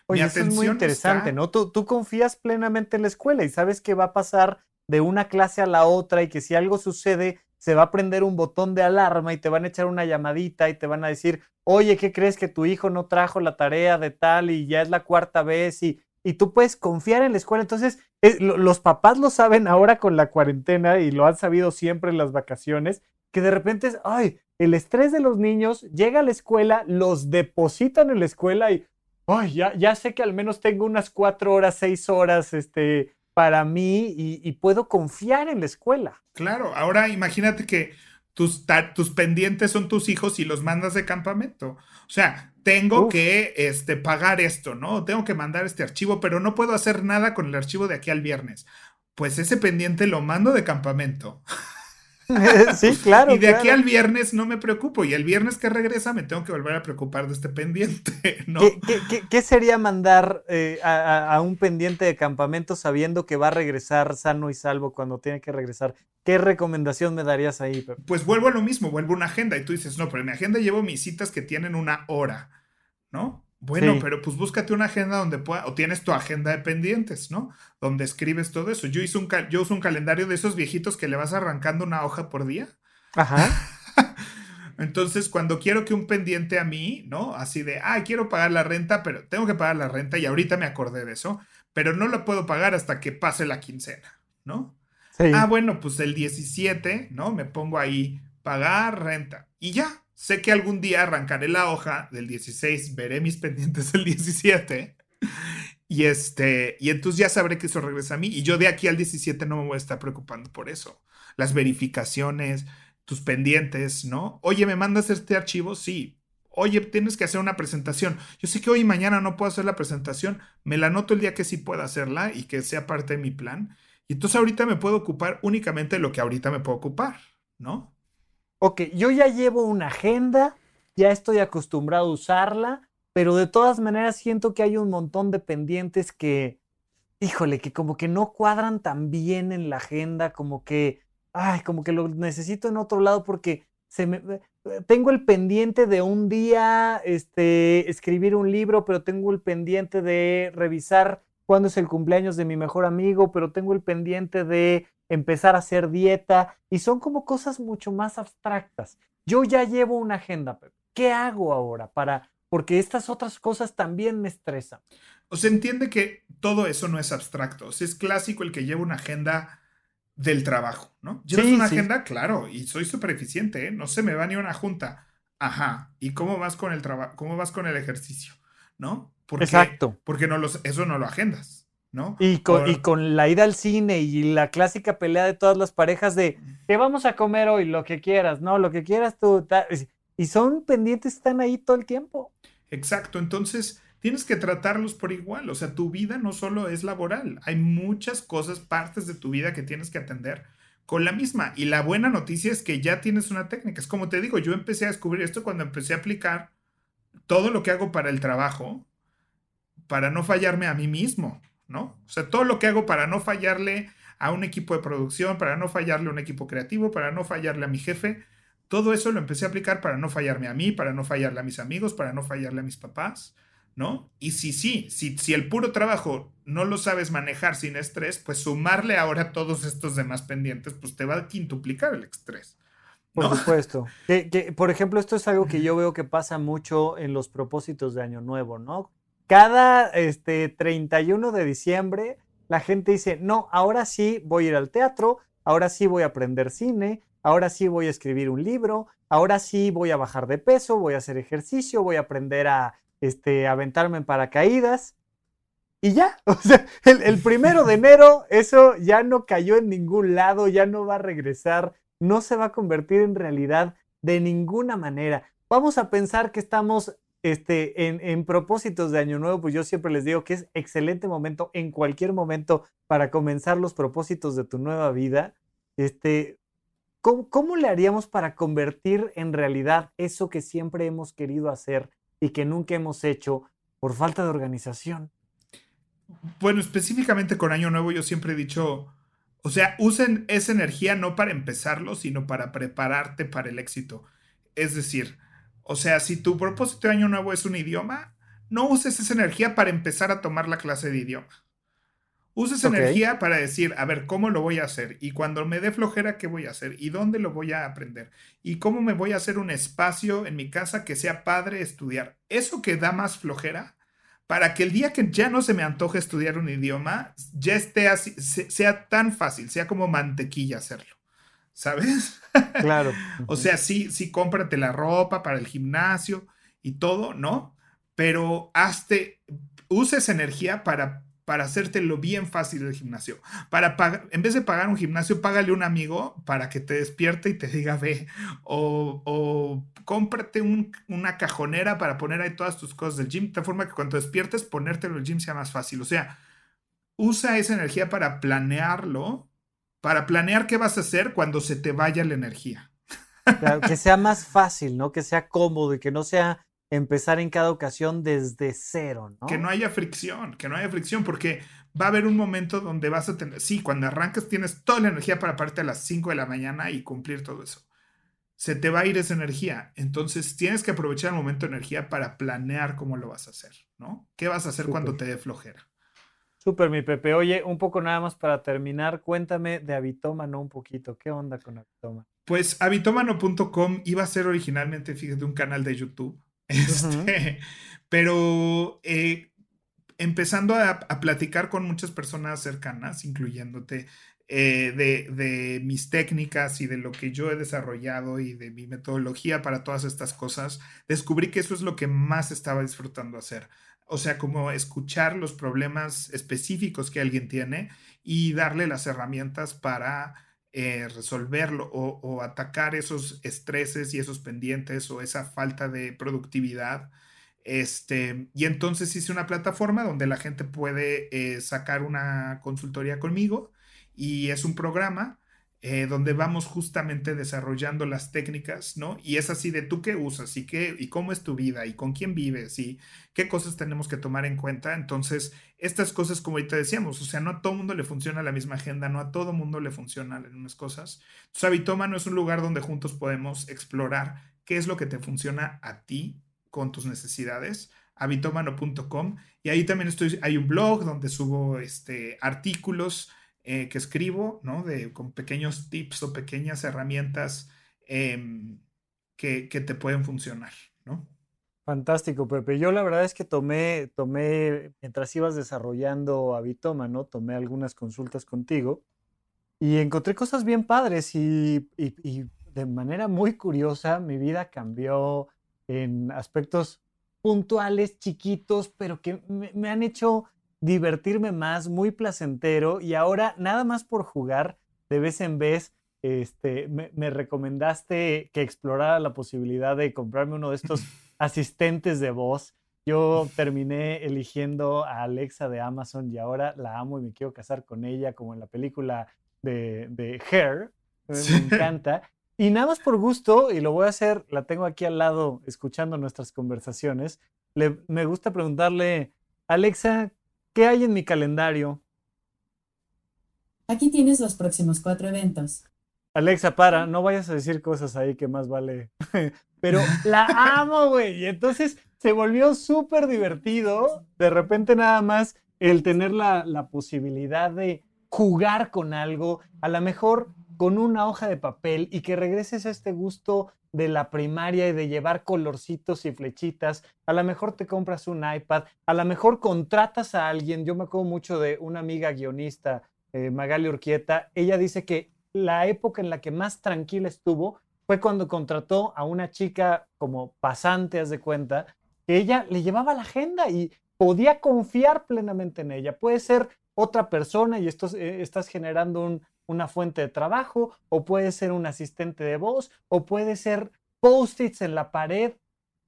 Oye, eso es muy interesante, ¿no? Tú, tú confías plenamente en la escuela y sabes que va a pasar de una clase a la otra y que si algo sucede, se va a prender un botón de alarma y te van a echar una llamadita y te van a decir, oye, ¿qué crees que tu hijo no trajo la tarea de tal y ya es la cuarta vez? Y, y tú puedes confiar en la escuela. Entonces, los papás lo saben ahora con la cuarentena y lo han sabido siempre en las vacaciones, que de repente es, ay, el estrés de los niños llega a la escuela, los depositan en la escuela y, ay, ya, ya sé que al menos tengo unas cuatro horas, seis horas, este, para mí y, puedo confiar en la escuela. Claro, ahora imagínate que tus, tus pendientes son tus hijos y los mandas de campamento. O sea, tengo que este, pagar esto, ¿no? Tengo que mandar este archivo, pero no puedo hacer nada con el archivo de aquí al viernes. Pues ese pendiente lo mando de campamento. sí, claro. Y de aquí al viernes no me preocupo. Y el viernes que regresa me tengo que volver a preocupar de este pendiente, ¿no? ¿Qué, sería mandar eh, a, un pendiente de campamento sabiendo que va a regresar sano y salvo cuando tiene que regresar? ¿Qué recomendación me darías ahí? Pues vuelvo a lo mismo, vuelvo a una agenda. Y tú dices, no, pero en mi agenda llevo mis citas que tienen una hora, ¿no? Bueno, pero pues búscate una agenda donde pueda, o tienes tu agenda de pendientes, ¿no? Donde escribes todo eso. Yo, hice un, yo uso un calendario de esos viejitos que le vas arrancando una hoja por día. Ajá. Entonces, cuando quiero que un pendiente a mí, ¿no? Así de, ah, quiero pagar la renta, pero tengo que pagar la renta y ahorita me acordé de eso, pero no lo puedo pagar hasta que pase la quincena, ¿no? Sí. Ah, bueno, pues el 17, ¿no? Me pongo ahí, pagar renta y ya, Sé que algún día arrancaré la hoja del 16, veré mis pendientes del 17 y este, y entonces ya sabré que eso regresa a mí y yo de aquí al 17 no me voy a estar preocupando por eso. Las verificaciones, tus pendientes, ¿no? Oye, ¿me mandas este archivo? Sí. Oye, tienes que hacer una presentación. Yo sé que hoy y mañana no puedo hacer la presentación. Me la anoto el día que sí pueda hacerla y que sea parte de mi plan. Y entonces ahorita me puedo ocupar únicamente de lo que ahorita me puedo ocupar, ¿no? Ok, yo ya llevo una agenda, ya estoy acostumbrado a usarla, pero de todas maneras siento que hay un montón de pendientes que, híjole, que como que no cuadran tan bien en la agenda, como que, ay, como que lo necesito en otro lado porque se me, eh, tengo el pendiente de un día, este, escribir un libro, pero tengo el pendiente de revisar cuándo es el cumpleaños de mi mejor amigo, pero tengo el pendiente de empezar a hacer dieta y son como cosas mucho más abstractas. Yo ya llevo una agenda, ¿qué hago ahora para porque estas otras cosas también me estresan? O sea, entiende que todo eso no es abstracto, o sea, es clásico el que lleva una agenda del trabajo, ¿no? Llevas una agenda, claro, y soy súper eficiente, ¿eh? No se me va ni una junta. Ajá, ¿y cómo vas con el trabajo? ¿Cómo vas con el ejercicio? ¿No? Porque, Exacto. Porque no los, eso no lo agendas. Y con, y con la ida al cine y la clásica pelea de todas las parejas de, ¿qué vamos a comer hoy? Lo que quieras, ¿no? Lo que quieras tú. Y son pendientes, están ahí todo el tiempo. Exacto, entonces tienes que tratarlos por igual, o sea, tu vida no solo es laboral, hay muchas cosas, partes de tu vida que tienes que atender con la misma. Y la buena noticia es que ya tienes una técnica. Es como te digo, yo empecé a descubrir esto cuando empecé a aplicar todo lo que hago para el trabajo, para no fallarme a mí mismo. ¿No? O sea, todo lo que hago para no fallarle a un equipo de producción, para no fallarle a un equipo creativo, para no fallarle a mi jefe, todo eso lo empecé a aplicar para no fallarme a mí, para no fallarle a mis amigos, para no fallarle a mis papás, ¿no? Y si sí, si, si el puro trabajo no lo sabes manejar sin estrés, pues sumarle ahora todos estos demás pendientes, pues te va a quintuplicar el estrés. Por supuesto. Que, por ejemplo, esto es algo que yo veo que pasa mucho en los propósitos de Año Nuevo, ¿no? Cada este, 31 de diciembre la gente dice, no, ahora sí voy a ir al teatro, ahora sí voy a aprender cine, ahora sí voy a escribir un libro, ahora sí voy a bajar de peso, voy a hacer ejercicio, voy a aprender a este, aventarme en paracaídas. Y ya, o sea, el, el primero de enero eso ya no cayó en ningún lado, ya no va a regresar, no se va a convertir en realidad de ninguna manera. Vamos a pensar que estamos este, en, propósitos de Año Nuevo, pues yo siempre les digo que es excelente momento, en cualquier momento, para comenzar los propósitos de tu nueva vida. Este, ¿cómo, ¿Cómo le haríamos para convertir en realidad eso que siempre hemos querido hacer y que nunca hemos hecho por falta de organización? Bueno, específicamente con Año Nuevo yo siempre he dicho, o sea, usen esa energía no para empezarlo, sino para prepararte para el éxito. Es decir, o sea, si tu propósito de año nuevo es un idioma, no uses esa energía para empezar a tomar la clase de idioma. Usa esa energía para decir, a ver, ¿cómo lo voy a hacer? Y cuando me dé flojera, ¿qué voy a hacer? ¿Y dónde lo voy a aprender? ¿Y cómo me voy a hacer un espacio en mi casa que sea padre estudiar? Eso que da más flojera, para que el día que ya no se me antoje estudiar un idioma, ya esté así, sea tan fácil, sea como mantequilla hacerlo. ¿Sabes? Claro. o sea, sí, sí, cómprate la ropa para el gimnasio y todo, ¿no? Pero hazte, usa esa energía para para hacértelo bien fácil el gimnasio. Para pagar, en vez de pagar un gimnasio, págale un amigo para que te despierte y te diga ve. O, o cómprate una cajonera para poner ahí todas tus cosas del gym, de forma que cuando despiertes, ponértelo el gym sea más fácil. O sea, usa esa energía para planearlo, para planear qué vas a hacer cuando se te vaya la energía. que sea más fácil, ¿no? Que sea cómodo y que no sea empezar en cada ocasión desde cero, ¿no? Que no haya fricción, que no haya fricción, porque va a haber un momento donde vas a tener, sí, cuando arrancas tienes toda la energía para pararte a las 5 de la mañana y cumplir todo eso. Se te va a ir esa energía, entonces tienes que aprovechar el momento de energía para planear cómo lo vas a hacer, ¿no? ¿Qué vas a hacer cuando te dé flojera? Súper, mi Pepe. Oye, un poco nada más para terminar, cuéntame de Habitómano un poquito. ¿Qué onda con Habitómano? Pues habitómano.com iba a ser originalmente, fíjate, un canal de YouTube este, Pero eh, empezando a, platicar con muchas personas cercanas, incluyéndote, eh, de, mis técnicas y de lo que yo he desarrollado y de mi metodología para todas estas cosas, descubrí que eso es lo que más estaba disfrutando hacer. O sea, como escuchar los problemas específicos que alguien tiene y darle las herramientas para eh, resolverlo o, atacar esos estreses y esos pendientes o esa falta de productividad. Este, y entonces hice una plataforma donde la gente puede eh, sacar una consultoría conmigo y es un programa eh, donde vamos justamente desarrollando las técnicas, ¿no? Y es así de tú qué usas y qué y cómo es tu vida y con quién vives y qué cosas tenemos que tomar en cuenta. Entonces, estas cosas, como ahorita decíamos, o sea, no a todo mundo le funciona la misma agenda, no a todo mundo le funcionan las mismas cosas. Entonces, no es un lugar donde juntos podemos explorar qué es lo que te funciona a ti con tus necesidades habitomano.com y ahí también estoy, hay un blog donde subo este, artículos, eh, que escribo, ¿no? De, con pequeños tips o pequeñas herramientas em, que, que, te pueden funcionar, ¿no? Fantástico, Pepe. Yo la verdad es que tomé, tomé, mientras ibas desarrollando Habitoma, ¿no? Tomé algunas consultas contigo y encontré cosas bien padres y, y, de manera muy curiosa mi vida cambió en aspectos puntuales, chiquitos, pero que me han hecho divertirme más, muy placentero y ahora nada más por jugar de vez en vez. Este, me, recomendaste que explorara la posibilidad de comprarme uno de estos asistentes de voz. Yo terminé eligiendo a Alexa de Amazon y ahora la amo y me quiero casar con ella, como en la película de, de Hair. Me encanta. Y nada más por gusto, y lo voy a hacer, la tengo aquí al lado escuchando nuestras conversaciones, me gusta preguntarle, Alexa, ¿Qué hay en mi calendario? Aquí tienes los próximos cuatro eventos. Alexa, para, no vayas a decir cosas ahí que más vale. Pero la amo, güey. Y entonces se volvió súper divertido. De repente nada más el tener la, la posibilidad de jugar con algo, a lo mejor con una hoja de papel y que regreses a este gusto de la primaria y de llevar colorcitos y flechitas. A lo mejor te compras un iPad, a lo mejor contratas a alguien. Yo me acuerdo mucho de una amiga guionista, eh, Magali Urquieta. Ella dice que la época en la que más tranquila estuvo fue cuando contrató a una chica como pasante, haz de cuenta, que ella le llevaba la agenda y podía confiar plenamente en ella. Puede ser otra persona y esto, eh, estás generando un, una fuente de trabajo, o puede ser un asistente de voz, o puede ser post-its en la pared,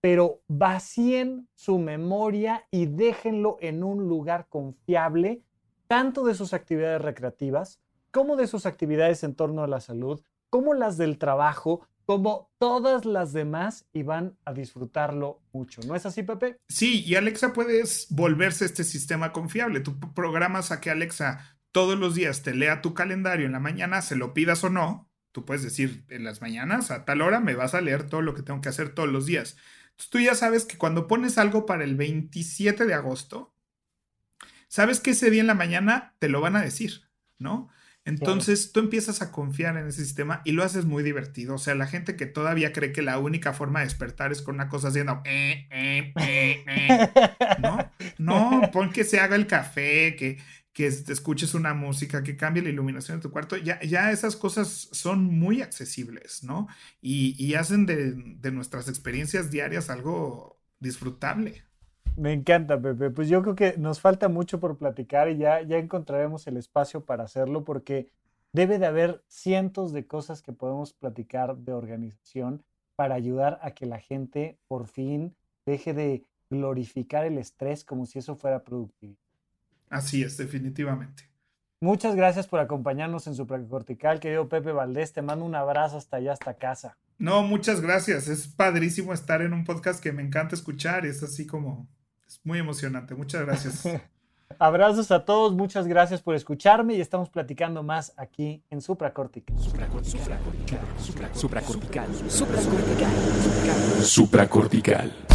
pero vacíen su memoria y déjenlo en un lugar confiable, tanto de sus actividades recreativas como de sus actividades en torno a la salud, como las del trabajo, como todas las demás y van a disfrutarlo mucho. ¿No es así, Pepe? Sí, y Alexa puedes volverse este sistema confiable. Tú programas a que Alexa todos los días te lea tu calendario en la mañana, se lo pidas o no, tú puedes decir en las mañanas a tal hora me vas a leer todo lo que tengo que hacer todos los días. Entonces tú ya sabes que cuando pones algo para el 27 de agosto, sabes que ese día en la mañana te lo van a decir, ¿no? Entonces tú empiezas a confiar en ese sistema y lo haces muy divertido. O sea, la gente que todavía cree que la única forma de despertar es con una cosa haciendo... Eh, eh, eh, no, no, pon que se haga el café, que, que escuches una música, que cambie la iluminación de tu cuarto. Ya, ya esas cosas son muy accesibles, ¿no? Y, y hacen de, de nuestras experiencias diarias algo disfrutable. Me encanta, Pepe. Pues yo creo que nos falta mucho por platicar y ya, ya encontraremos el espacio para hacerlo porque debe de haber cientos de cosas que podemos platicar de organización para ayudar a que la gente por fin deje de glorificar el estrés como si eso fuera productivo. Así es, definitivamente. Muchas gracias por acompañarnos en su Cortical, querido Pepe Valdés. Te mando un abrazo hasta allá, hasta casa. No, muchas gracias. Es padrísimo estar en un podcast que me encanta escuchar. Es así como es muy emocionante. Muchas gracias. Abrazos a todos, muchas gracias por escucharme y estamos platicando más aquí en Supracortical. Supracortical. Supracortical. Supracortical. Supracortical.